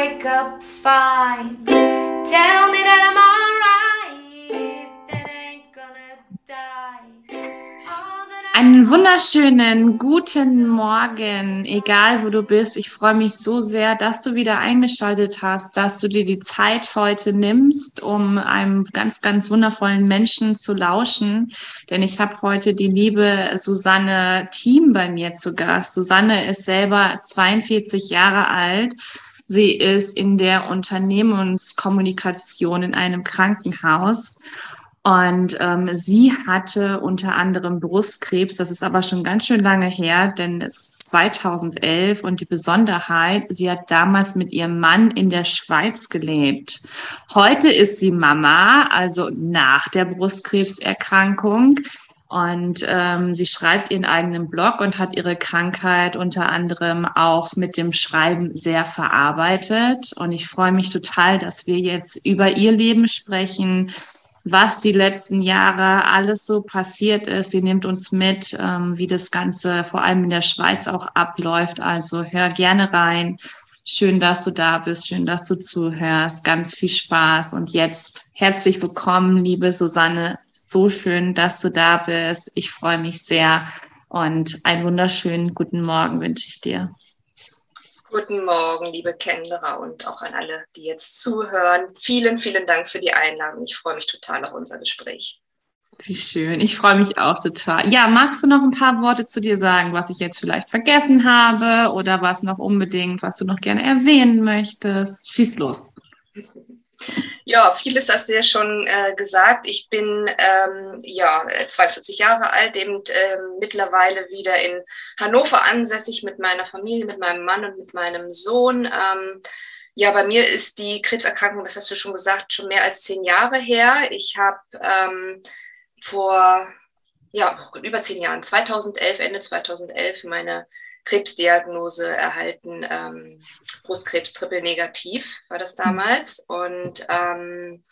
wake up fine. Tell me that I'm alright, that ain't gonna die. Einen wunderschönen guten Morgen, egal wo du bist. Ich freue mich so sehr, dass du wieder eingeschaltet hast, dass du dir die Zeit heute nimmst, um einem ganz, ganz wundervollen Menschen zu lauschen. Denn ich habe heute die liebe Susanne Thiem bei mir zu Gast. Susanne ist selber 42 Jahre alt. Sie ist in der Unternehmenskommunikation in einem Krankenhaus. Und ähm, sie hatte unter anderem Brustkrebs, das ist aber schon ganz schön lange her, denn es ist 2011 und die Besonderheit, sie hat damals mit ihrem Mann in der Schweiz gelebt. Heute ist sie Mama, also nach der Brustkrebserkrankung. Und ähm, sie schreibt ihren eigenen Blog und hat ihre Krankheit unter anderem auch mit dem Schreiben sehr verarbeitet. Und ich freue mich total, dass wir jetzt über ihr Leben sprechen, was die letzten Jahre alles so passiert ist. Sie nimmt uns mit, ähm, wie das Ganze vor allem in der Schweiz auch abläuft. Also hör gerne rein. Schön, dass du da bist. Schön, dass du zuhörst. Ganz viel Spaß. Und jetzt herzlich willkommen, liebe Susanne. So schön, dass du da bist. Ich freue mich sehr. Und einen wunderschönen guten Morgen wünsche ich dir. Guten Morgen, liebe Kendra und auch an alle, die jetzt zuhören. Vielen, vielen Dank für die Einladung. Ich freue mich total auf unser Gespräch. Wie schön. Ich freue mich auch total. Ja, magst du noch ein paar Worte zu dir sagen, was ich jetzt vielleicht vergessen habe oder was noch unbedingt, was du noch gerne erwähnen möchtest? Schieß los. Ja, vieles hast du ja schon äh, gesagt. Ich bin ähm, ja 42 Jahre alt, eben äh, mittlerweile wieder in Hannover ansässig mit meiner Familie, mit meinem Mann und mit meinem Sohn. Ähm, ja, bei mir ist die Krebserkrankung, das hast du schon gesagt, schon mehr als zehn Jahre her. Ich habe ähm, vor ja, über zehn Jahren, 2011, Ende 2011, meine Krebsdiagnose erhalten. Ähm, Brustkrebs triple negativ war das damals. Und ähm,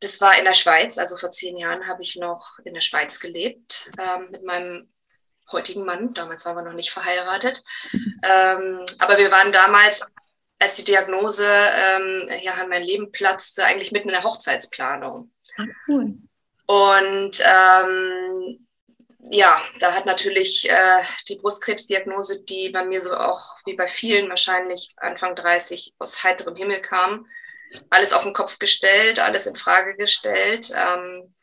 das war in der Schweiz. Also vor zehn Jahren habe ich noch in der Schweiz gelebt ähm, mit meinem heutigen Mann. Damals waren wir noch nicht verheiratet. Ähm, aber wir waren damals, als die Diagnose ähm, ja, an mein Leben platzte, eigentlich mitten in der Hochzeitsplanung. Ah, cool. Und ähm, ja, da hat natürlich äh, die Brustkrebsdiagnose, die bei mir so auch wie bei vielen wahrscheinlich Anfang 30 aus heiterem Himmel kam, alles auf den Kopf gestellt, alles in Frage gestellt. Ähm,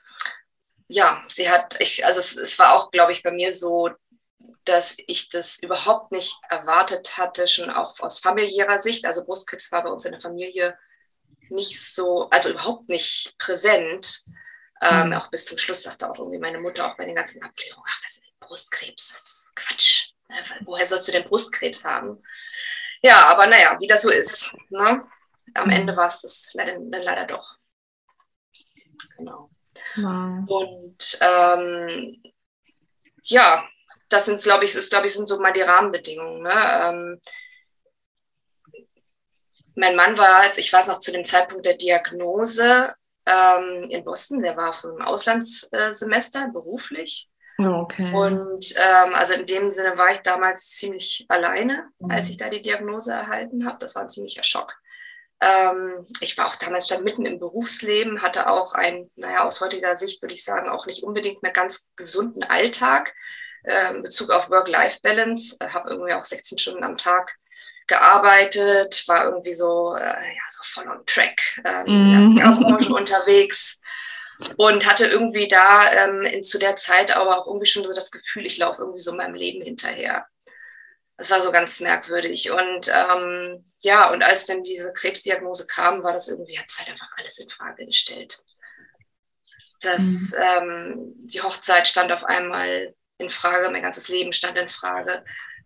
ja, sie hat, ich, also es, es war auch, glaube ich, bei mir so, dass ich das überhaupt nicht erwartet hatte, schon auch aus familiärer Sicht. Also Brustkrebs war bei uns in der Familie nicht so, also überhaupt nicht präsent. Ähm, mhm. Auch bis zum Schluss sagte auch irgendwie meine Mutter auch bei den ganzen Abklärungen, ach, das ist Brustkrebs, das ist Quatsch. Woher sollst du denn Brustkrebs haben? Ja, aber naja, wie das so ist. Ne? Am mhm. Ende war es das leider, leider doch. Genau. Wow. Und ähm, ja, das sind, glaube ich, ist, glaube ich, sind so mal die Rahmenbedingungen. Ne? Ähm, mein Mann war, ich weiß noch, zu dem Zeitpunkt der Diagnose ähm, in Boston. Der war auf einem Auslandssemester beruflich. Oh, okay. Und ähm, also in dem Sinne war ich damals ziemlich alleine, mhm. als ich da die Diagnose erhalten habe. Das war ein ziemlicher Schock. Ähm, ich war auch damals stand mitten im Berufsleben, hatte auch einen, naja, aus heutiger Sicht würde ich sagen, auch nicht unbedingt mehr ganz gesunden Alltag äh, in Bezug auf Work-Life-Balance. Habe irgendwie auch 16 Stunden am Tag gearbeitet, war irgendwie so, äh, ja, so voll on track, ähm, mm. auch unterwegs und hatte irgendwie da ähm, in, zu der Zeit aber auch irgendwie schon so das Gefühl, ich laufe irgendwie so meinem Leben hinterher. Das war so ganz merkwürdig. Und ähm, ja, und als dann diese Krebsdiagnose kam, war das irgendwie, hat es halt einfach alles in Frage gestellt. Das, mhm. ähm, die Hochzeit stand auf einmal in Frage, mein ganzes Leben stand in Frage.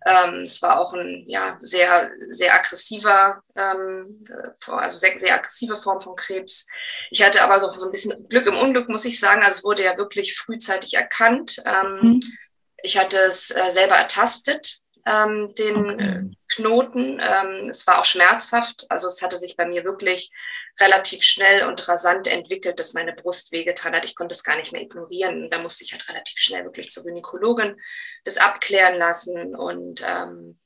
Ähm, es war auch ein ja, sehr, sehr aggressiver, ähm, also sehr, sehr aggressive Form von Krebs. Ich hatte aber so, so ein bisschen Glück im Unglück, muss ich sagen. Also es wurde ja wirklich frühzeitig erkannt. Ähm, mhm. Ich hatte es äh, selber ertastet, ähm, den okay. Knoten. Ähm, es war auch schmerzhaft. Also es hatte sich bei mir wirklich relativ schnell und rasant entwickelt, dass meine Brust wehgetan hat. Ich konnte es gar nicht mehr ignorieren. Da musste ich halt relativ schnell wirklich zur Gynäkologin das abklären lassen. Und ähm,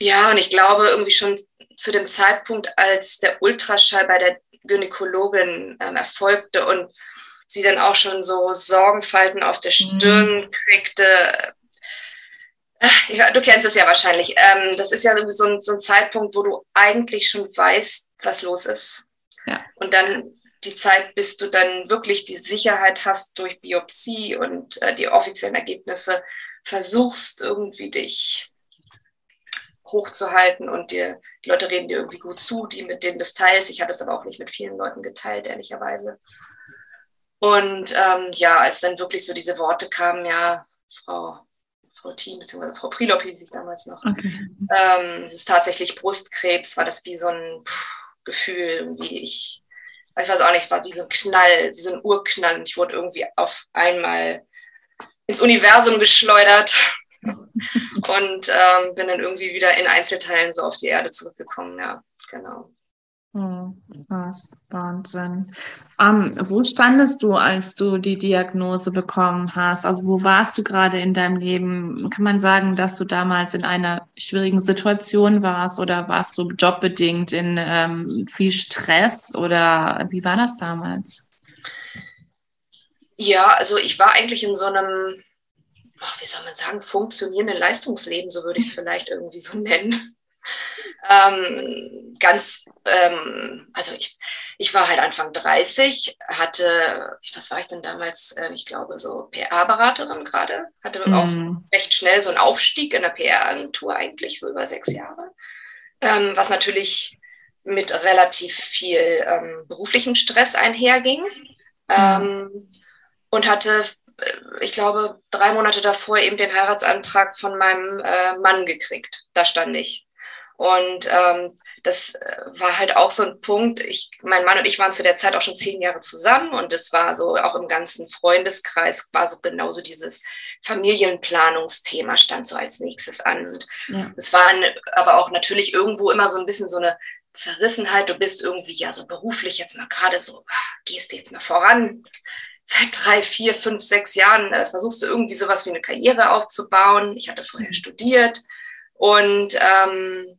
Ja, und ich glaube irgendwie schon zu dem Zeitpunkt, als der Ultraschall bei der Gynäkologin ähm, erfolgte und sie dann auch schon so Sorgenfalten auf der Stirn mhm. kriegte. Du kennst es ja wahrscheinlich. Ähm, das ist ja so ein, so ein Zeitpunkt, wo du eigentlich schon weißt, was los ist. Ja. Und dann die Zeit, bis du dann wirklich die Sicherheit hast durch Biopsie und äh, die offiziellen Ergebnisse, versuchst irgendwie dich hochzuhalten und dir, die Leute reden dir irgendwie gut zu, die mit denen das teilst. Ich hatte es aber auch nicht mit vielen Leuten geteilt, ehrlicherweise. Und ähm, ja, als dann wirklich so diese Worte kamen, ja, Frau, Frau Thiem, beziehungsweise Frau Prilop hieß ich damals noch, okay. ähm, es ist tatsächlich Brustkrebs, war das wie so ein pff, Gefühl, wie ich, ich weiß auch nicht, war wie so ein Knall, wie so ein Urknall und ich wurde irgendwie auf einmal ins Universum geschleudert und ähm, bin dann irgendwie wieder in Einzelteilen so auf die Erde zurückgekommen, ja, genau. Hm, krass, Wahnsinn. Um, wo standest du, als du die Diagnose bekommen hast? Also wo warst du gerade in deinem Leben? Kann man sagen, dass du damals in einer schwierigen Situation warst oder warst du jobbedingt in ähm, viel Stress oder wie war das damals? Ja, also ich war eigentlich in so einem, ach, wie soll man sagen, funktionierenden Leistungsleben, so würde ich es vielleicht irgendwie so nennen. Ähm, ganz, ähm, also ich, ich war halt Anfang 30, hatte, was war ich denn damals? Ähm, ich glaube, so PR-Beraterin gerade, hatte mm. auch recht schnell so einen Aufstieg in der PR-Agentur eigentlich, so über sechs Jahre, ähm, was natürlich mit relativ viel ähm, beruflichem Stress einherging. Mm. und hatte äh, ich glaube, drei Monate davor eben den Heiratsantrag von meinem äh, Mann gekriegt. Da stand ich. Und ähm, das äh, war halt auch so ein Punkt. Ich, mein Mann und ich waren zu der Zeit auch schon zehn Jahre zusammen und es war so auch im ganzen Freundeskreis war so genauso dieses Familienplanungsthema stand so als nächstes an. Und ja. es war aber auch natürlich irgendwo immer so ein bisschen so eine Zerrissenheit. Du bist irgendwie ja so beruflich jetzt mal gerade so, ah, gehst du jetzt mal voran. Seit drei, vier, fünf, sechs Jahren äh, versuchst du irgendwie sowas wie eine Karriere aufzubauen. Ich hatte vorher mhm. studiert und ähm,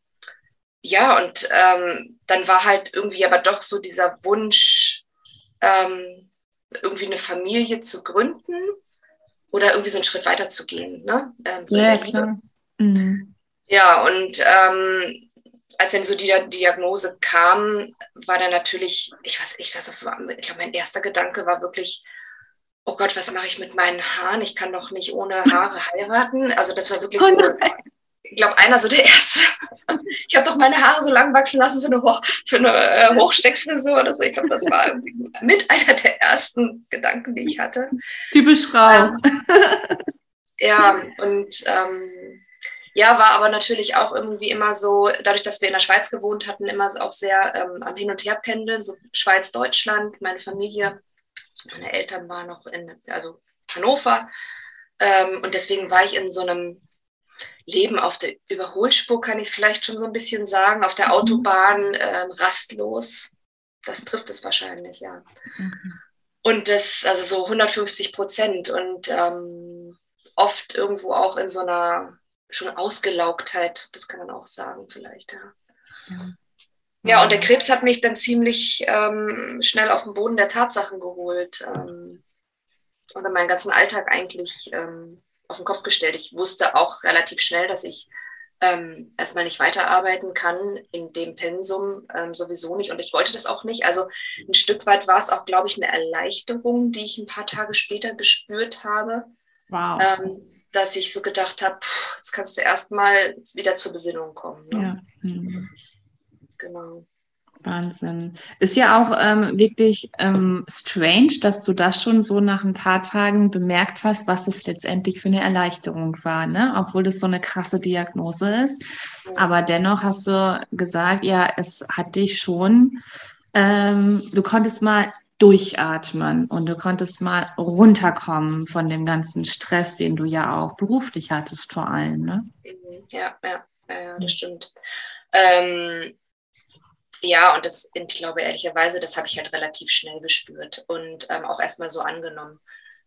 ja, und ähm, dann war halt irgendwie aber doch so dieser Wunsch, ähm, irgendwie eine Familie zu gründen oder irgendwie so einen Schritt weiter zu gehen. Ne? Ähm, so ja, klar. Mhm. Ja, und ähm, als dann so die Diagnose kam, war dann natürlich, ich weiß, ich weiß, was war, ich glaube, mein erster Gedanke war wirklich, oh Gott, was mache ich mit meinen Haaren? Ich kann doch nicht ohne Haare heiraten. Also das war wirklich oh so, ich glaube, einer so der erste. Ich habe doch meine Haare so lang wachsen lassen für eine, Hoch, für eine äh, Hochsteckfrisur oder so. Ich glaube, das war mit einer der ersten Gedanken, die ich hatte. Typisch Frau. Ähm, ja, und ähm, ja, war aber natürlich auch irgendwie immer so, dadurch, dass wir in der Schweiz gewohnt hatten, immer auch sehr ähm, am Hin- und Herpendeln, so Schweiz-Deutschland, meine Familie, meine Eltern waren noch in, also Hannover. Ähm, und deswegen war ich in so einem Leben auf der Überholspur, kann ich vielleicht schon so ein bisschen sagen, auf der mhm. Autobahn ähm, rastlos. Das trifft es wahrscheinlich, ja. Mhm. Und das, also so 150 Prozent und ähm, oft irgendwo auch in so einer schon Ausgelaugtheit, das kann man auch sagen, vielleicht, ja. ja. Ja, und der Krebs hat mich dann ziemlich ähm, schnell auf den Boden der Tatsachen geholt ähm, und meinen ganzen Alltag eigentlich ähm, auf den Kopf gestellt. Ich wusste auch relativ schnell, dass ich ähm, erstmal nicht weiterarbeiten kann in dem Pensum ähm, sowieso nicht und ich wollte das auch nicht. Also ein Stück weit war es auch, glaube ich, eine Erleichterung, die ich ein paar Tage später gespürt habe. Wow. Ähm, dass ich so gedacht habe, jetzt kannst du erstmal wieder zur Besinnung kommen. Ne? Ja. Mhm. Genau. Wahnsinn. Ist ja auch ähm, wirklich ähm, strange, dass du das schon so nach ein paar Tagen bemerkt hast, was es letztendlich für eine Erleichterung war, ne? Obwohl das so eine krasse Diagnose ist. Aber dennoch hast du gesagt, ja, es hat dich schon, ähm, du konntest mal durchatmen und du konntest mal runterkommen von dem ganzen Stress, den du ja auch beruflich hattest, vor allem, ne? Mhm. Ja, ja, ja, das stimmt. Ähm, ja, und das, ich glaube ehrlicherweise, das habe ich halt relativ schnell gespürt und ähm, auch erstmal so angenommen.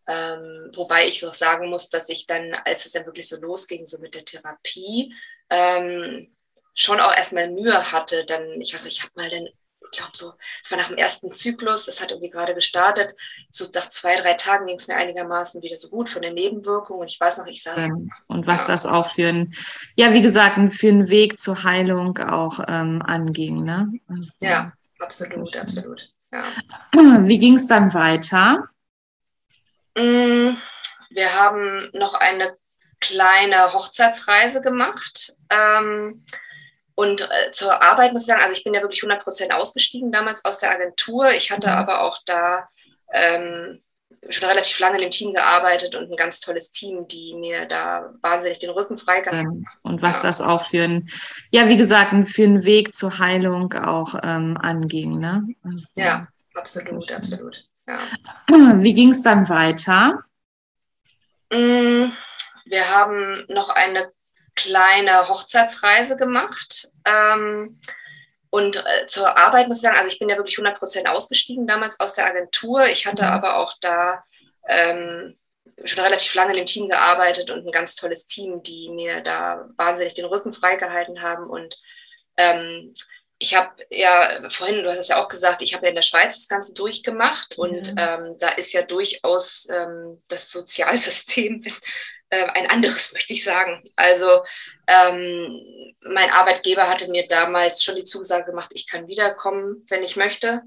Ähm, wobei ich auch sagen muss, dass ich dann, als es dann wirklich so losging, so mit der Therapie, ähm, schon auch erstmal Mühe hatte, dann, ich weiß nicht, ich habe mal dann, glaube so, es war nach dem ersten Zyklus, das hat irgendwie gerade gestartet, so nach zwei, drei Tagen ging es mir einigermaßen wieder so gut von der Nebenwirkung und ich weiß noch, ich sage. Und was ja. das auch für ein, ja, wie gesagt, für einen Weg zur Heilung auch ähm, anging, ne? Ja, absolut, absolut. Ja. Wie ging es dann weiter? Mm, wir haben noch eine kleine Hochzeitsreise gemacht. Ähm, und äh, zur Arbeit muss ich sagen, also ich bin ja wirklich 100% ausgestiegen damals aus der Agentur. Ich hatte mhm. aber auch da ähm, schon relativ lange in dem Team gearbeitet und ein ganz tolles Team, die mir da wahnsinnig den Rücken freigehalten haben. Und was ja. das auch für ein, ja, wie gesagt, für einen Weg zur Heilung auch ähm, anging. Ne? Ja, absolut, absolut. Ja. Wie ging es dann weiter? Mm, wir haben noch eine kleine Hochzeitsreise gemacht. Ähm, und äh, zur Arbeit muss ich sagen, also ich bin ja wirklich 100% ausgestiegen damals aus der Agentur. Ich hatte mhm. aber auch da ähm, schon relativ lange in dem Team gearbeitet und ein ganz tolles Team, die mir da wahnsinnig den Rücken freigehalten haben. Und ähm, ich habe ja vorhin, du hast es ja auch gesagt, ich habe ja in der Schweiz das Ganze durchgemacht und mhm. ähm, da ist ja durchaus ähm, das Sozialsystem äh, ein anderes, möchte ich sagen. Also ähm, mein Arbeitgeber hatte mir damals schon die Zusage gemacht, ich kann wiederkommen, wenn ich möchte.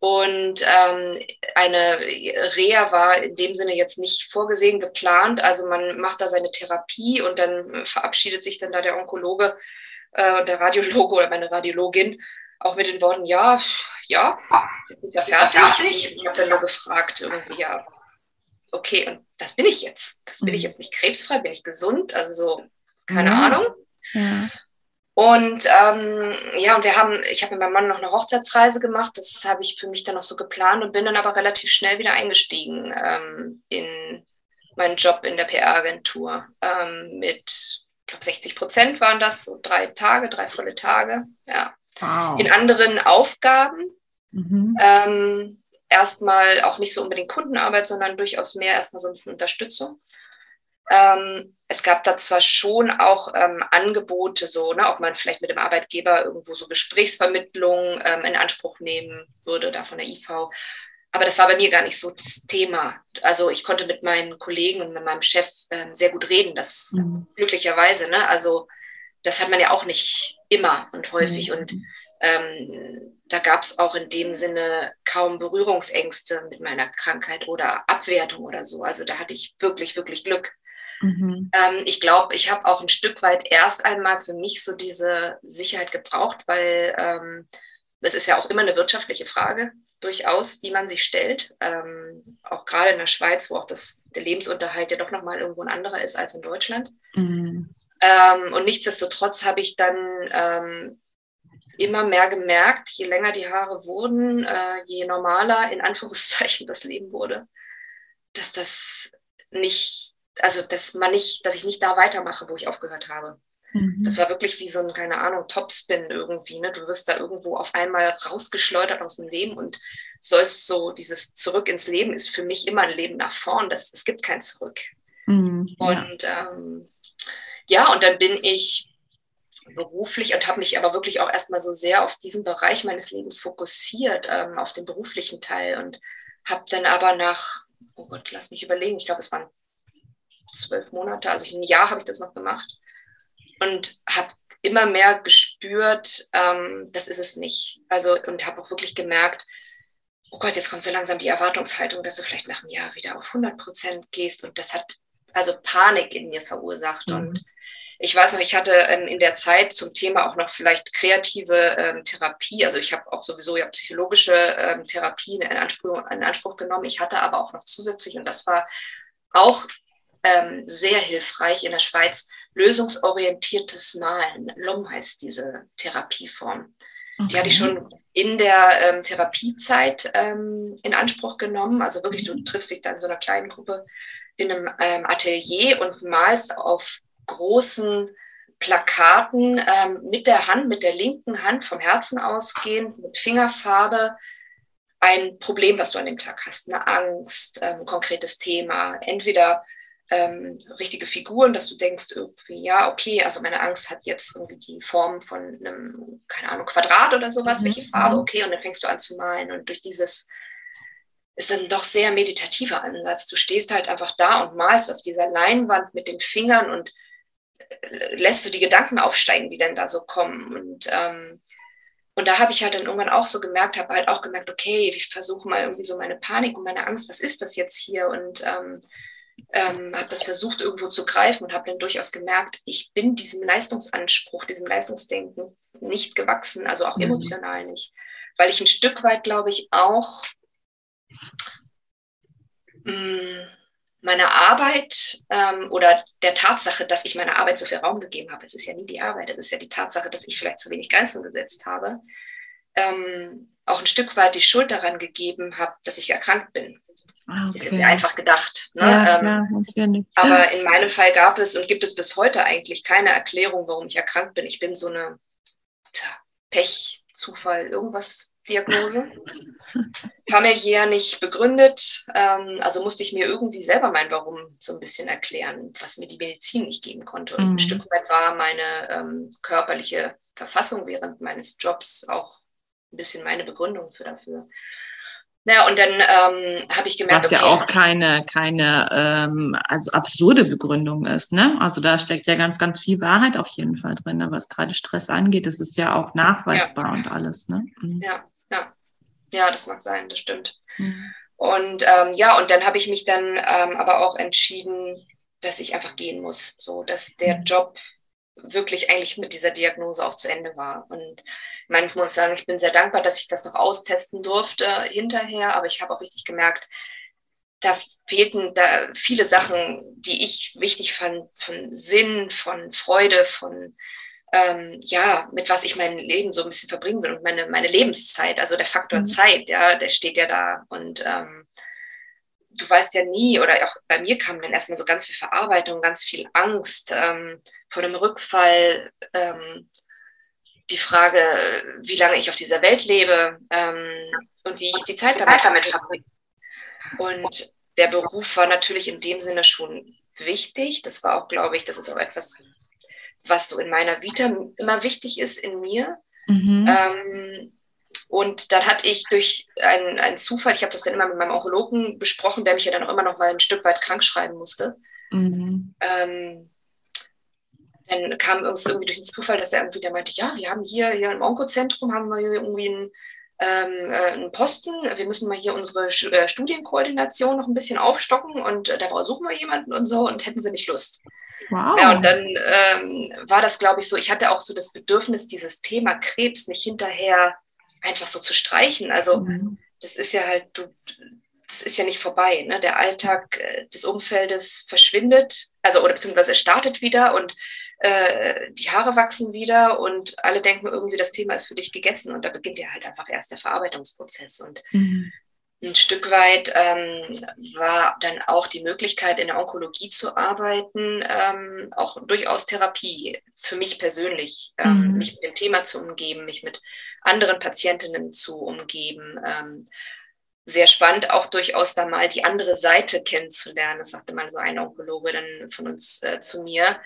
Und ähm, eine Reha war in dem Sinne jetzt nicht vorgesehen, geplant. Also man macht da seine Therapie und dann verabschiedet sich dann da der Onkologe, äh, der Radiologe oder meine Radiologin auch mit den Worten, ja, ja, ich bin ja fertig. Ich habe dann nur gefragt, irgendwie, ja, okay, und das bin ich jetzt. Das bin ich mhm. jetzt. Bin ich krebsfrei? Bin ich gesund? Also so, keine ja. Ahnung. Ja. Und ähm, ja, und wir haben, ich habe mit meinem Mann noch eine Hochzeitsreise gemacht. Das habe ich für mich dann noch so geplant und bin dann aber relativ schnell wieder eingestiegen ähm, in meinen Job in der PR-Agentur. Ähm, mit, ich glaube, 60 Prozent waren das, so drei Tage, drei volle Tage. Ja. Wow. In anderen Aufgaben. Mhm. Erstmal auch nicht so unbedingt Kundenarbeit, sondern durchaus mehr erstmal so ein bisschen Unterstützung. Ähm, es gab da zwar schon auch ähm, Angebote, so, ne, ob man vielleicht mit dem Arbeitgeber irgendwo so Gesprächsvermittlung ähm, in Anspruch nehmen würde, da von der IV. Aber das war bei mir gar nicht so das Thema. Also ich konnte mit meinen Kollegen und mit meinem Chef ähm, sehr gut reden, das mhm. glücklicherweise. Ne? Also das hat man ja auch nicht immer und häufig. Mhm. Und ähm, da gab es auch in dem Sinne kaum Berührungsängste mit meiner Krankheit oder Abwertung oder so. Also da hatte ich wirklich, wirklich Glück. Mhm. Ähm, ich glaube, ich habe auch ein Stück weit erst einmal für mich so diese Sicherheit gebraucht, weil ähm, das ist ja auch immer eine wirtschaftliche Frage durchaus, die man sich stellt. Ähm, auch gerade in der Schweiz, wo auch das, der Lebensunterhalt ja doch nochmal irgendwo ein anderer ist als in Deutschland. Mhm. Ähm, und nichtsdestotrotz habe ich dann ähm, immer mehr gemerkt, je länger die Haare wurden, äh, je normaler in Anführungszeichen das Leben wurde, dass das nicht, also dass man nicht, dass ich nicht da weitermache, wo ich aufgehört habe. Mhm. Das war wirklich wie so ein, keine Ahnung, Topspin irgendwie. Ne? Du wirst da irgendwo auf einmal rausgeschleudert aus dem Leben und sollst so, dieses Zurück ins Leben ist für mich immer ein Leben nach vorn. Das, es gibt kein Zurück. Mhm, und ja. Ähm, ja, und dann bin ich beruflich und habe mich aber wirklich auch erstmal so sehr auf diesen Bereich meines Lebens fokussiert, ähm, auf den beruflichen Teil und habe dann aber nach, oh Gott, lass mich überlegen, ich glaube, es waren zwölf Monate, also ein Jahr habe ich das noch gemacht und habe immer mehr gespürt, ähm, das ist es nicht. Also und habe auch wirklich gemerkt, oh Gott, jetzt kommt so langsam die Erwartungshaltung, dass du vielleicht nach einem Jahr wieder auf 100 Prozent gehst und das hat also Panik in mir verursacht mhm. und ich weiß noch, ich hatte ähm, in der Zeit zum Thema auch noch vielleicht kreative ähm, Therapie. Also ich habe auch sowieso ja psychologische ähm, Therapien in Anspruch, in Anspruch genommen. Ich hatte aber auch noch zusätzlich, und das war auch ähm, sehr hilfreich in der Schweiz, lösungsorientiertes Malen. LOM heißt diese Therapieform. Okay. Die hatte ich schon in der ähm, Therapiezeit ähm, in Anspruch genommen. Also wirklich, du triffst dich dann in so einer kleinen Gruppe in einem ähm, Atelier und malst auf großen Plakaten ähm, mit der Hand, mit der linken Hand vom Herzen ausgehend, mit Fingerfarbe, ein Problem, was du an dem Tag hast, eine Angst, ein ähm, konkretes Thema. Entweder ähm, richtige Figuren, dass du denkst irgendwie, ja, okay, also meine Angst hat jetzt irgendwie die Form von einem, keine Ahnung, Quadrat oder sowas, mhm. welche Farbe, mhm. okay, und dann fängst du an zu malen und durch dieses ist ein doch sehr meditativer Ansatz. Du stehst halt einfach da und malst auf dieser Leinwand mit den Fingern und lässt du die Gedanken aufsteigen, die denn da so kommen. Und, ähm, und da habe ich halt dann irgendwann auch so gemerkt, habe halt auch gemerkt, okay, ich versuche mal irgendwie so meine Panik und meine Angst, was ist das jetzt hier? Und ähm, ähm, habe das versucht irgendwo zu greifen und habe dann durchaus gemerkt, ich bin diesem Leistungsanspruch, diesem Leistungsdenken nicht gewachsen, also auch mhm. emotional nicht, weil ich ein Stück weit, glaube ich, auch mh, mm, meiner Arbeit ähm, oder der Tatsache, dass ich meiner Arbeit so viel Raum gegeben habe, es ist ja nie die Arbeit, es ist ja die Tatsache, dass ich vielleicht zu wenig Grenzen gesetzt habe, ähm, auch ein Stück weit die Schuld daran gegeben habe, dass ich erkrankt bin. Okay. Ah, ist jetzt sehr einfach gedacht. Ne? Ja, ähm, ja, aber in meinem Fall gab es und gibt es bis heute eigentlich keine Erklärung, warum ich erkrankt bin. Ich bin so eine tja, Pech, Zufall, irgendwas Diagnose. Familiär nicht begründet. Ähm, also musste ich mir irgendwie selber mein Warum so ein bisschen erklären, was mir die Medizin nicht geben konnte. Und mhm. ein Stück weit war meine ähm, körperliche Verfassung während meines Jobs auch ein bisschen meine Begründung für dafür. Naja, und dann ähm, habe ich gemerkt, was okay, ja auch keine, keine ähm, also absurde Begründung ist. Ne? Also da steckt ja ganz, ganz viel Wahrheit auf jeden Fall drin. Ne? Was gerade Stress angeht, das ist ja auch nachweisbar ja. und alles. Ne? Mhm. Ja, ja. Das mag sein, das stimmt. Mhm. Und ähm, ja, und dann habe ich mich dann ähm, aber auch entschieden, dass ich einfach gehen muss. So, dass der mhm. Job wirklich eigentlich mit dieser Diagnose auch zu Ende war. Und ich meine, ich muss sagen, ich bin sehr dankbar, dass ich das noch austesten durfte hinterher, aber ich habe auch richtig gemerkt, da fehlten da viele Sachen, die ich wichtig fand, von Sinn, von Freude, von ähm, ja, mit was ich mein Leben so ein bisschen verbringen will und meine, meine Lebenszeit, also der Faktor mhm. Zeit, ja, der steht ja da und ähm, du weißt ja nie, oder auch bei mir kam dann erstmal so ganz viel Verarbeitung, ganz viel Angst ähm, vor dem Rückfall, ähm, die Frage, wie lange ich auf dieser Welt lebe ähm, und wie ich die Zeit damit verbringe. Und der Beruf war natürlich in dem Sinne schon wichtig. Das war auch, glaube ich, das ist auch etwas, was so in meiner Vita immer wichtig ist in mir. Mhm. Ähm, und dann hatte ich durch einen, einen Zufall, ich habe das dann immer mit meinem Onkologen besprochen, der mich ja dann auch immer noch mal ein Stück weit krank schreiben musste. Mhm. Ähm, dann kam irgendwie durch den Zufall, dass er irgendwie der meinte, ja, wir haben hier, hier im Onkozentrum haben wir irgendwie einen, ähm, äh, einen Posten, wir müssen mal hier unsere äh, Studienkoordination noch ein bisschen aufstocken und äh, da suchen wir jemanden und so und hätten sie nicht Lust. Wow. Ja, und dann ähm, war das, glaube ich, so, ich hatte auch so das Bedürfnis, dieses Thema Krebs nicht hinterher einfach so zu streichen. Also mhm. das ist ja halt, du, das ist ja nicht vorbei. Ne? Der Alltag äh, des Umfeldes verschwindet, also oder beziehungsweise es startet wieder und äh, die Haare wachsen wieder und alle denken irgendwie, das Thema ist für dich gegessen und da beginnt ja halt einfach erst der Verarbeitungsprozess. Und mhm. Ein Stück weit ähm, war dann auch die Möglichkeit, in der Onkologie zu arbeiten, ähm, auch durchaus Therapie für mich persönlich, ähm, mhm. mich mit dem Thema zu umgeben, mich mit anderen Patientinnen zu umgeben. Ähm, sehr spannend, auch durchaus da mal die andere Seite kennenzulernen. Das sagte mal so eine Onkologe dann von uns äh, zu mir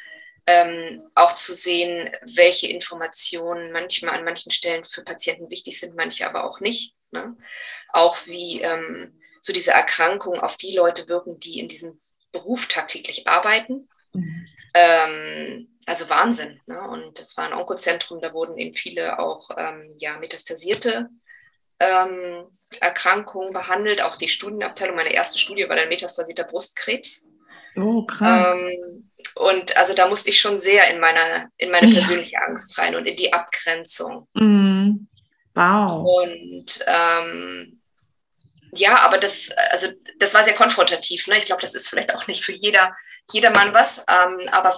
ähm, auch zu sehen, welche Informationen manchmal an manchen Stellen für Patienten wichtig sind, manche aber auch nicht. Ne? Auch wie ähm, so diese Erkrankungen auf die Leute wirken, die in diesem Beruf tagtäglich arbeiten. Mhm. Ähm, also Wahnsinn. Ne? Und das war ein Onkozentrum, da wurden eben viele auch ähm, ja, metastasierte ähm, Erkrankungen behandelt. Auch die Studienabteilung, meine erste Studie war dann metastasierter Brustkrebs. Oh, krass. Ähm, und also da musste ich schon sehr in meine, in meine persönliche ja. Angst rein und in die Abgrenzung. Mhm. Wow. Und ähm, ja, aber das, also das war sehr konfrontativ. Ne? Ich glaube, das ist vielleicht auch nicht für jeder, jedermann was, ähm, aber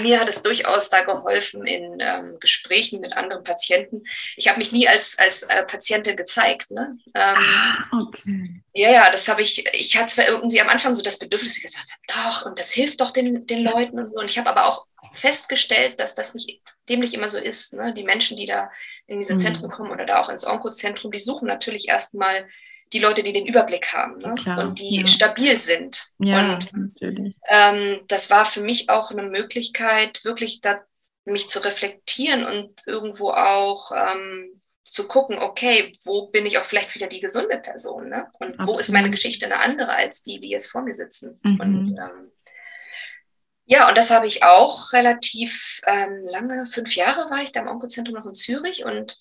mir hat es durchaus da geholfen in ähm, Gesprächen mit anderen Patienten. Ich habe mich nie als, als äh, Patientin gezeigt. Ne? Ähm, ah, okay. Ja, ja, das habe ich, ich hatte zwar irgendwie am Anfang so das Bedürfnis, gesagt doch, und das hilft doch den, den Leuten und so. Und ich habe aber auch festgestellt, dass das nicht, dem nicht immer so ist. Ne? Die Menschen, die da in diese mhm. Zentren kommen oder da auch ins Onkozentrum, die suchen natürlich erstmal die Leute, die den Überblick haben ne? Klar, und die ja. stabil sind. Ja, Und ähm, das war für mich auch eine Möglichkeit, wirklich da, mich zu reflektieren und irgendwo auch ähm, zu gucken, okay, wo bin ich auch vielleicht wieder die gesunde Person, ne? Und wo ist meine Absolut. Geschichte eine andere als die, die jetzt vor mir sitzen? Mhm. Und ähm, ja, und das habe ich auch relativ ähm, lange, fünf Jahre war ich da im Onkozentrum noch in Zürich und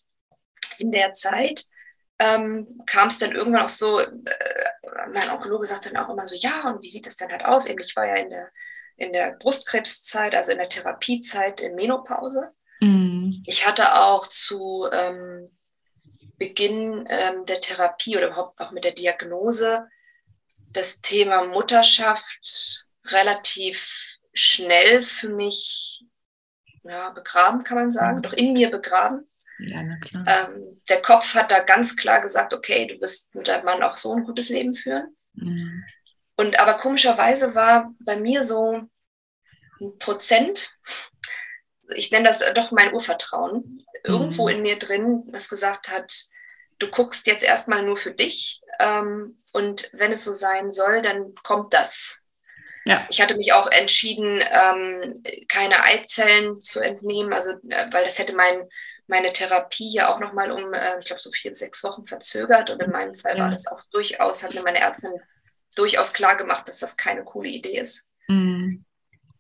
in der Zeit ähm, kam es dann irgendwann auch so, äh, mein Onkologe sagt dann auch immer so, ja, und wie sieht das denn halt aus? Eben, ich war ja in der, in der Brustkrebszeit, also in der Therapiezeit in Menopause. Mhm. Ich hatte auch zu ähm, Beginn ähm, der Therapie oder überhaupt auch mit der Diagnose das Thema Mutterschaft relativ schnell für mich ja, begraben, kann man sagen, doch in mir begraben. Ja, na klar. Ähm, der Kopf hat da ganz klar gesagt, okay, du wirst mit deinem Mann auch so ein gutes Leben führen. Mhm. Und aber komischerweise war bei mir so ein Prozent, ich nenne das doch mein Urvertrauen, irgendwo Mhm. in mir drin, was gesagt hat, du guckst jetzt erstmal nur für dich ähm, und wenn es so sein soll, dann kommt das. Ja. Ich hatte mich auch entschieden, ähm, keine Eizellen zu entnehmen, also äh, weil das hätte mein, meine Therapie ja auch nochmal um, äh, ich glaube, so vier sechs Wochen verzögert. Und in meinem Fall war das auch durchaus, hat mir meine Ärztin durchaus klar gemacht, dass das keine coole Idee ist. Mhm.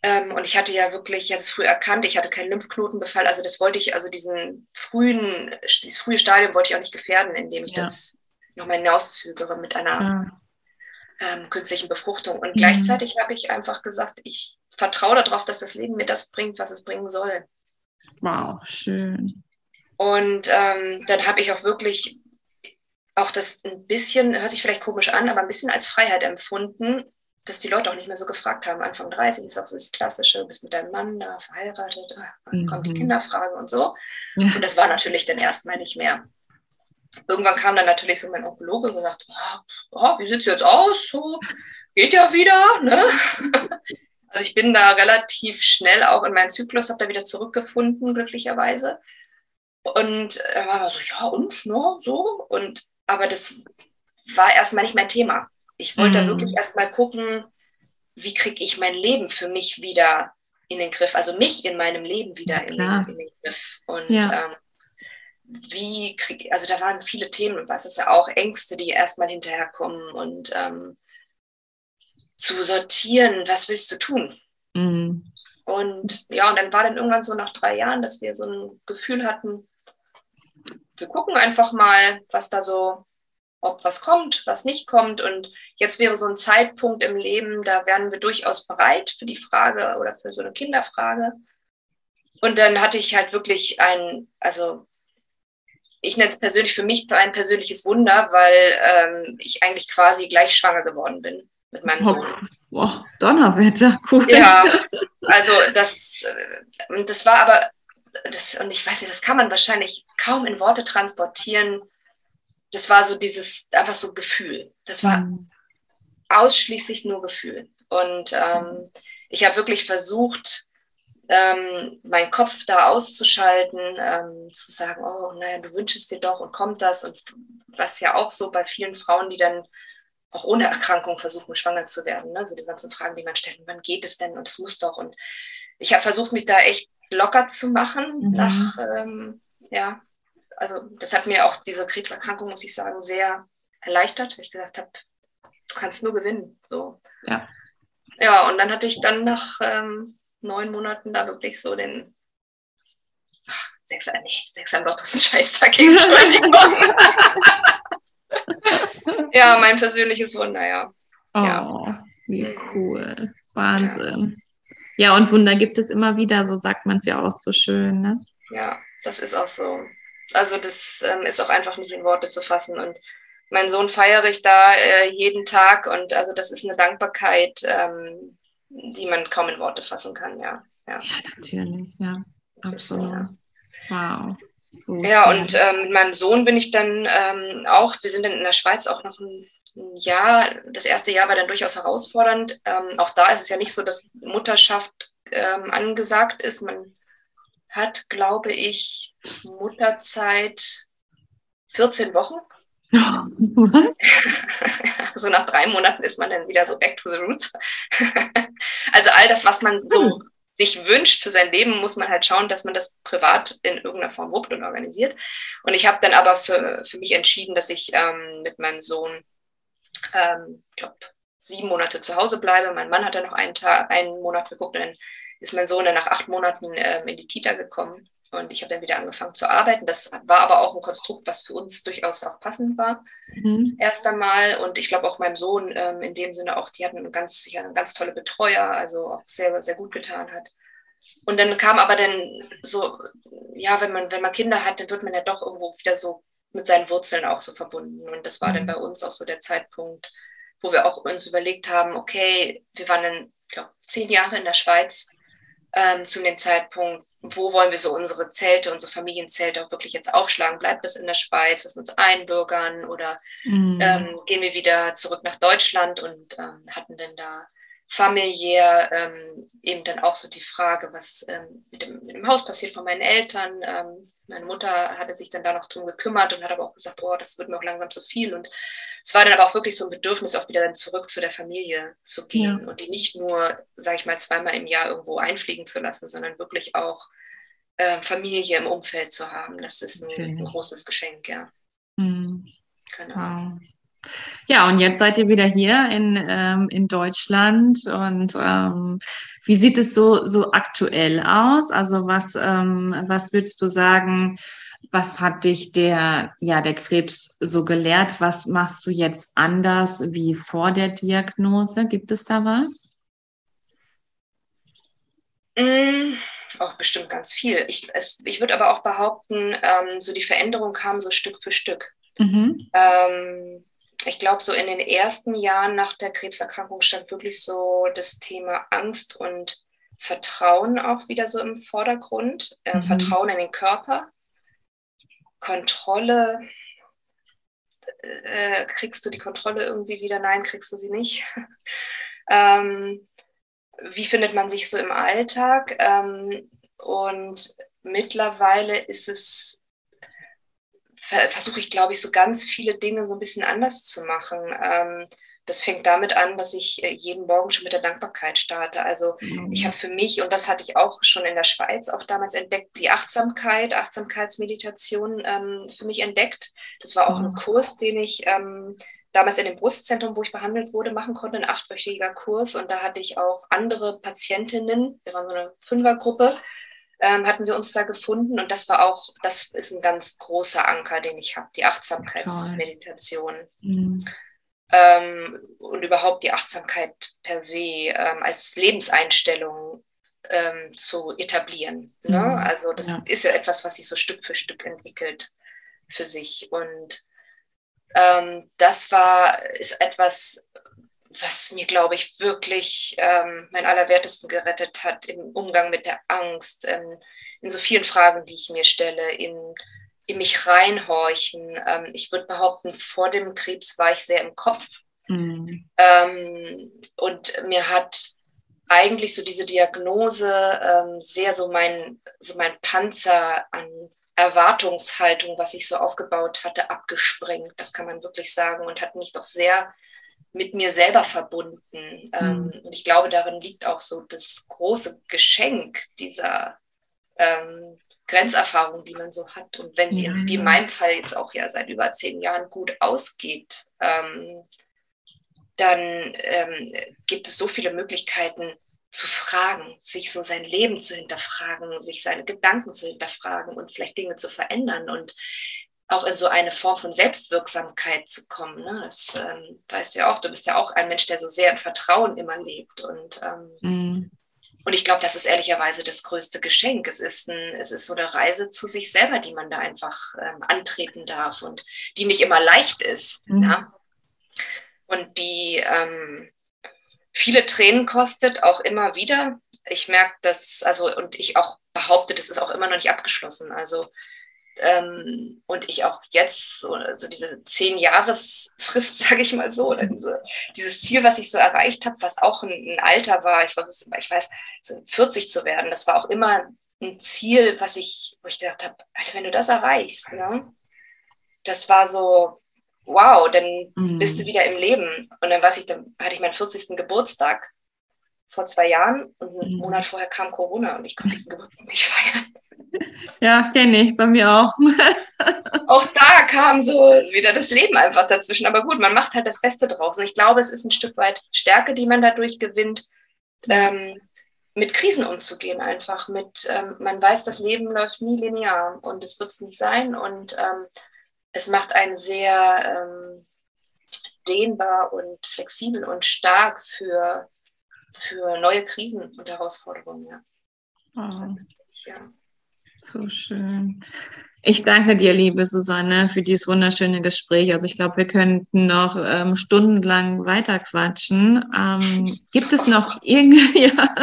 Ähm, und ich hatte ja wirklich, ich hatte es früh erkannt, ich hatte keinen Lymphknotenbefall. Also das wollte ich, also diesen frühen, dieses frühe Stadium wollte ich auch nicht gefährden, indem ich Ja. das nochmal hinauszögere mit einer Ja. ähm, künstlichen Befruchtung. Und Mhm. gleichzeitig habe ich einfach gesagt, ich vertraue darauf, dass das Leben mir das bringt, was es bringen soll. Wow, schön. Und ähm, dann habe ich auch wirklich auch das ein bisschen, hört sich vielleicht komisch an, aber ein bisschen als Freiheit empfunden, dass die Leute auch nicht mehr so gefragt haben. Anfang 30 ist auch so das Klassische, du bist mit deinem Mann da verheiratet, ah, dann kommt die Mhm. Kinderfrage und so. Ja. Und das war natürlich dann erstmal nicht mehr. Irgendwann kam dann natürlich so mein Onkologe und gesagt, oh, oh, wie sieht's jetzt aus? So, geht ja wieder. Ne? Also ich bin da relativ schnell auch in meinen Zyklus, habe da wieder zurückgefunden, glücklicherweise. Und er war so, ja und, ne, so. Und aber das war erstmal nicht mein Thema. Ich wollte da Mhm. wirklich erstmal gucken, wie kriege ich mein Leben für mich wieder in den Griff, also mich in meinem Leben wieder in, den, in den Griff. Und Ja. ähm, wie kriege also da waren viele Themen, was ist ja auch Ängste, die erstmal hinterherkommen und ähm, zu sortieren, was willst du tun? Mhm. Und ja, und dann war dann irgendwann so nach drei Jahren, dass wir so ein Gefühl hatten, wir gucken einfach mal, was da so, ob was kommt, was nicht kommt. Und jetzt wäre so ein Zeitpunkt im Leben, da wären wir durchaus bereit für die Frage oder für so eine Kinderfrage. Und dann hatte ich halt wirklich ein, also ich nenne es persönlich für mich ein persönliches Wunder, weil ähm, ich eigentlich quasi gleich schwanger geworden bin mit meinem Oh, Sohn. Boah, Donnerwetter, cool. Ja, also das, äh, das war aber, das, und ich weiß nicht, das kann man wahrscheinlich kaum in Worte transportieren. Das war so dieses, einfach so Gefühl. Das war Mhm. ausschließlich nur Gefühl. Und ähm, ich habe wirklich versucht, ähm, meinen Kopf da auszuschalten, ähm, zu sagen, oh, naja, du wünschst dir doch und kommt das. Und was ja auch so bei vielen Frauen, die dann auch ohne Erkrankung versuchen, schwanger zu werden. Ne? Also die ganzen Fragen, die man stellt, wann geht es denn und es muss doch. Und ich habe versucht, mich da echt locker zu machen Mhm. nach, ähm, ja, also das hat mir auch diese Krebserkrankung, muss ich sagen, sehr erleichtert, weil ich gesagt habe, du kannst nur gewinnen. So. Ja. Ja, und dann hatte ich dann nach ähm, neun Monaten da wirklich so den ach, Sechser, nee, Sechser im Lotto ist ein Scheißtag, Entschuldigung. ja, mein persönliches Wunder, ja. Ja. Oh, wie Mhm. cool. Wahnsinn. Ja, und Wunder gibt es immer wieder, so sagt man es ja auch so schön, ne? Ja, das ist auch so. Also das ähm, ist auch einfach nicht in Worte zu fassen. Und meinen Sohn feiere ich da äh, jeden Tag und also das ist eine Dankbarkeit, ähm, die man kaum in Worte fassen kann, ja. Ja, Ja, natürlich, ja. das ist so, Absolut. ja. Wow. Ja, und ähm, mit meinem Sohn bin ich dann ähm, auch, wir sind dann in der Schweiz auch noch ein, Jahr, das erste Jahr war dann durchaus herausfordernd. Ähm, auch da ist es ja nicht so, dass Mutterschaft ähm, angesagt ist. Man hat, glaube ich, Mutterzeit 14 Wochen. Was? so nach drei Monaten ist man dann wieder so back to the roots. also all das, was man so Hm. sich wünscht für sein Leben, muss man halt schauen, dass man das privat in irgendeiner Form wuppt und organisiert. Und ich habe dann aber für, für mich entschieden, dass ich ähm, mit meinem Sohn, ähm, ich glaube, sieben Monate zu Hause bleibe. Mein Mann hat dann noch einen, Tag, einen Monat geguckt und dann ist mein Sohn dann nach acht Monaten ähm, in die Kita gekommen. Und ich habe dann wieder angefangen zu arbeiten. Das war aber auch ein Konstrukt, was für uns durchaus auch passend war Mhm. erst einmal und ich glaube auch meinem Sohn ähm, in dem Sinne auch, die hatten eine ganz, ja, eine ganz tolle Betreuer, also auch sehr, sehr gut getan hat. Und dann kam aber dann so, ja, wenn man, wenn man Kinder hat, dann wird man ja doch irgendwo wieder so mit seinen Wurzeln auch so verbunden. Und das war dann Mhm. bei uns auch so der Zeitpunkt, wo wir auch uns überlegt haben, okay, wir waren dann, ich glaube, zehn Jahre in der Schweiz ähm, zu dem Zeitpunkt, wo wollen wir so unsere Zelte, unsere Familienzelte auch wirklich jetzt aufschlagen? Bleibt das in der Schweiz, dass wir uns einbürgern oder Mhm. ähm, gehen wir wieder zurück nach Deutschland und ähm, hatten dann da familiär ähm, eben dann auch so die Frage, was ähm, mit, dem, mit dem Haus passiert von meinen Eltern. Ähm, meine Mutter hatte sich dann da noch drum gekümmert und hat aber auch gesagt, oh, das wird mir auch langsam zu viel. Und es war dann aber auch wirklich so ein Bedürfnis, auch wieder dann zurück zu der Familie zu gehen Ja. und die nicht nur, sage ich mal, zweimal im Jahr irgendwo einfliegen zu lassen, sondern wirklich auch äh, Familie im Umfeld zu haben. Das ist ein, ein großes Geschenk, ja. Mhm. Genau. Wow. Ja, und jetzt seid ihr wieder hier in, ähm, in Deutschland. Und ähm, wie sieht es so, so aktuell aus? Also was, ähm, was würdest du sagen, was hat dich der, ja, der Krebs so gelehrt? Was machst du jetzt anders wie vor der Diagnose? Gibt es da was? Mm, Auch bestimmt ganz viel. Ich, es, ich würde aber auch behaupten, ähm, so die Veränderung kam so Stück für Stück. Mhm. Ähm, ich glaube, so in den ersten Jahren nach der Krebserkrankung stand wirklich so das Thema Angst und Vertrauen auch wieder so im Vordergrund. Äh, Mhm. Vertrauen in den Körper, Kontrolle. Äh, kriegst du die Kontrolle irgendwie wieder? Nein, kriegst du sie nicht. ähm, wie findet man sich so im Alltag? Ähm, und mittlerweile ist es, versuche ich, glaube ich, so ganz viele Dinge so ein bisschen anders zu machen. Ähm, das fängt damit an, dass ich äh, jeden Morgen schon mit der Dankbarkeit starte. Also ich habe für mich, und das hatte ich auch schon in der Schweiz auch damals entdeckt, die Achtsamkeit, Achtsamkeitsmeditation ähm, für mich entdeckt. Das war auch ein Mhm. Kurs, den ich ähm, damals in dem Brustzentrum, wo ich behandelt wurde, machen konnte, ein achtwöchiger Kurs. Und da hatte ich auch andere Patientinnen, wir waren so eine Fünfergruppe, ähm, hatten wir uns da gefunden. Und das war auch, das ist ein ganz großer Anker, den ich habe, die Achtsamkeitsmeditation Mhm. ähm, und überhaupt die Achtsamkeit per se ähm, als Lebenseinstellung ähm, zu etablieren. Ne? Mhm. Also das Ja. ist ja etwas, was sich so Stück für Stück entwickelt für sich. Und ähm, das war, ist etwas, was mir, glaube ich, wirklich ähm, mein Allerwertesten gerettet hat im Umgang mit der Angst, ähm, in so vielen Fragen, die ich mir stelle, in, in mich reinhorchen. Ähm, ich würde behaupten, vor dem Krebs war ich sehr im Kopf. Mhm. Ähm, und mir hat eigentlich so diese Diagnose ähm, sehr so mein, so mein Panzer an Erwartungshaltung, was ich so aufgebaut hatte, abgesprengt. Das kann man wirklich sagen und hat mich doch sehr mit mir selber verbunden. Ähm, und ich glaube, darin liegt auch so das große Geschenk dieser ähm, Grenzerfahrung, die man so hat. Und wenn sie, Ja. wie in meinem Fall jetzt auch ja seit über zehn Jahren gut ausgeht, ähm, dann ähm, gibt es so viele Möglichkeiten zu fragen, sich so sein Leben zu hinterfragen, sich seine Gedanken zu hinterfragen und vielleicht Dinge zu verändern und auch in so eine Form von Selbstwirksamkeit zu kommen. Ne? Das ähm, weißt du ja auch, du bist ja auch ein Mensch, der so sehr im Vertrauen immer lebt. Und, ähm, Mhm. und ich glaube, das ist ehrlicherweise das größte Geschenk. Es ist, ein, es ist so eine Reise zu sich selber, die man da einfach ähm, antreten darf und die nicht immer leicht ist. Mhm. Ja? Und die ähm, viele Tränen kostet, auch immer wieder. Ich merke das, also, und ich auch behaupte, das ist auch immer noch nicht abgeschlossen. Also, ähm, und ich auch jetzt, so also diese zehn Jahresfrist, sage ich mal so, oder diese, dieses Ziel, was ich so erreicht habe, was auch ein, ein Alter war, ich weiß, ich weiß, so 40 zu werden, das war auch immer ein Ziel, was ich, wo ich gedacht habe, Alter, wenn du das erreichst, ne? das war so, wow, dann mhm. bist du wieder im Leben. Und dann, weiß ich, dann hatte ich meinen 40. Geburtstag vor zwei Jahren und einen mhm. Monat vorher kam Corona und ich konnte diesen Geburtstag nicht feiern. Ja, kenne ich, bei mir auch. auch da kam so wieder das Leben einfach dazwischen. Aber gut, man macht halt das Beste draus. Und ich glaube, es ist ein Stück weit Stärke, die man dadurch gewinnt, ähm, mit Krisen umzugehen einfach. Mit, ähm, man weiß, das Leben läuft nie linear und es wird es nicht sein. Und ähm, es macht einen sehr ähm, dehnbar und flexibel und stark für, für neue Krisen und Herausforderungen. Ja. Oh. Ist, ja. So schön. Ich danke dir, liebe Susanne, für dieses wunderschöne Gespräch. Also ich glaube, wir könnten noch ähm, stundenlang weiterquatschen. Ähm, gibt es noch irgend ja,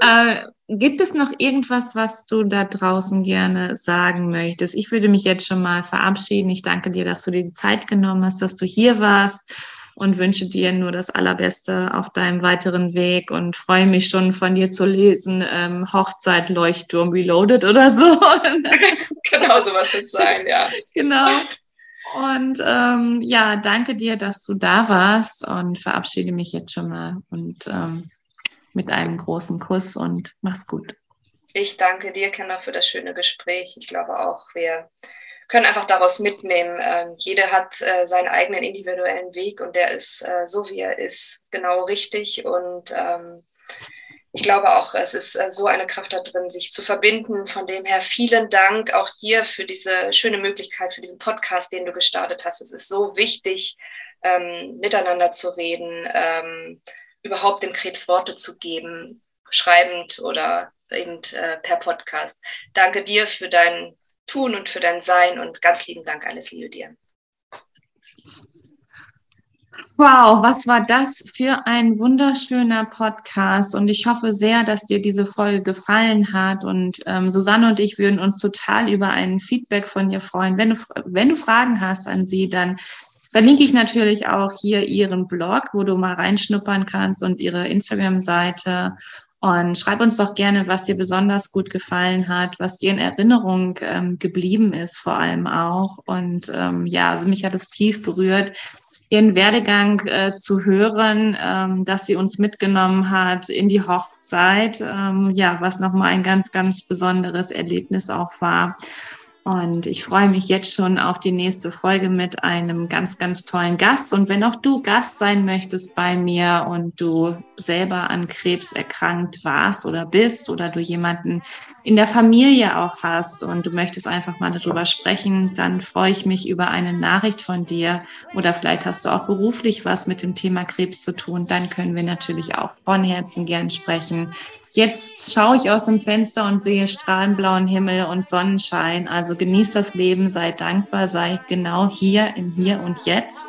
äh, gibt es noch irgendwas, was du da draußen gerne sagen möchtest? Ich würde mich jetzt schon mal verabschieden. Ich danke dir, dass du dir die Zeit genommen hast, dass du hier warst und wünsche dir nur das Allerbeste auf deinem weiteren Weg und freue mich schon von dir zu lesen, ähm, Hochzeit, Leuchtturm, Reloaded oder so. genau, sowas wird sein, ja. Genau. Und ähm, ja, danke dir, dass du da warst und verabschiede mich jetzt schon mal und ähm, mit einem großen Kuss und mach's gut. Ich danke dir, Kenner, für das schöne Gespräch. Ich glaube auch, wir können einfach daraus mitnehmen. Ähm, jeder hat äh, seinen eigenen individuellen Weg und der ist äh, so, wie er ist, genau richtig. Und ähm, ich glaube auch, es ist äh, so eine Kraft da drin, sich zu verbinden. Von dem her vielen Dank auch dir für diese schöne Möglichkeit, für diesen Podcast, den du gestartet hast. Es ist so wichtig, ähm, miteinander zu reden, ähm, überhaupt dem Krebs Worte zu geben, schreibend oder eben äh, per Podcast. Danke dir für dein Tun und für dein Sein und ganz lieben Dank, alles Liebe dir. Wow, was war das für ein wunderschöner Podcast und ich hoffe sehr, dass dir diese Folge gefallen hat und ähm, Susanne und ich würden uns total über ein Feedback von dir freuen. Wenn du, wenn du Fragen hast an sie, dann verlinke ich natürlich auch hier ihren Blog, wo du mal reinschnuppern kannst und ihre Instagram-Seite und schreib uns doch gerne, was dir besonders gut gefallen hat, was dir in Erinnerung ähm, geblieben ist, vor allem auch. Und ähm, ja, also mich hat es tief berührt, ihren Werdegang äh, zu hören, ähm, dass sie uns mitgenommen hat in die Hochzeit, ähm, ja, was nochmal ein ganz, ganz besonderes Erlebnis auch war. Und ich freue mich jetzt schon auf die nächste Folge mit einem ganz, ganz tollen Gast. Und wenn auch du Gast sein möchtest bei mir und du selber an Krebs erkrankt warst oder bist oder du jemanden in der Familie auch hast und du möchtest einfach mal darüber sprechen, dann freue ich mich über eine Nachricht von dir. Oder vielleicht hast du auch beruflich was mit dem Thema Krebs zu tun. Dann können wir natürlich auch von Herzen gern sprechen. Jetzt schaue ich aus dem Fenster und sehe strahlenblauen Himmel und Sonnenschein. Also genieß das Leben, sei dankbar, sei genau hier im Hier und Jetzt.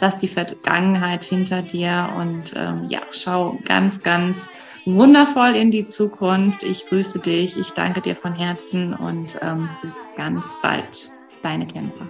Lass die Vergangenheit hinter dir und ähm, ja, schau ganz, ganz wundervoll in die Zukunft. Ich grüße dich, ich danke dir von Herzen und ähm, bis ganz bald. Deine Kämpfer.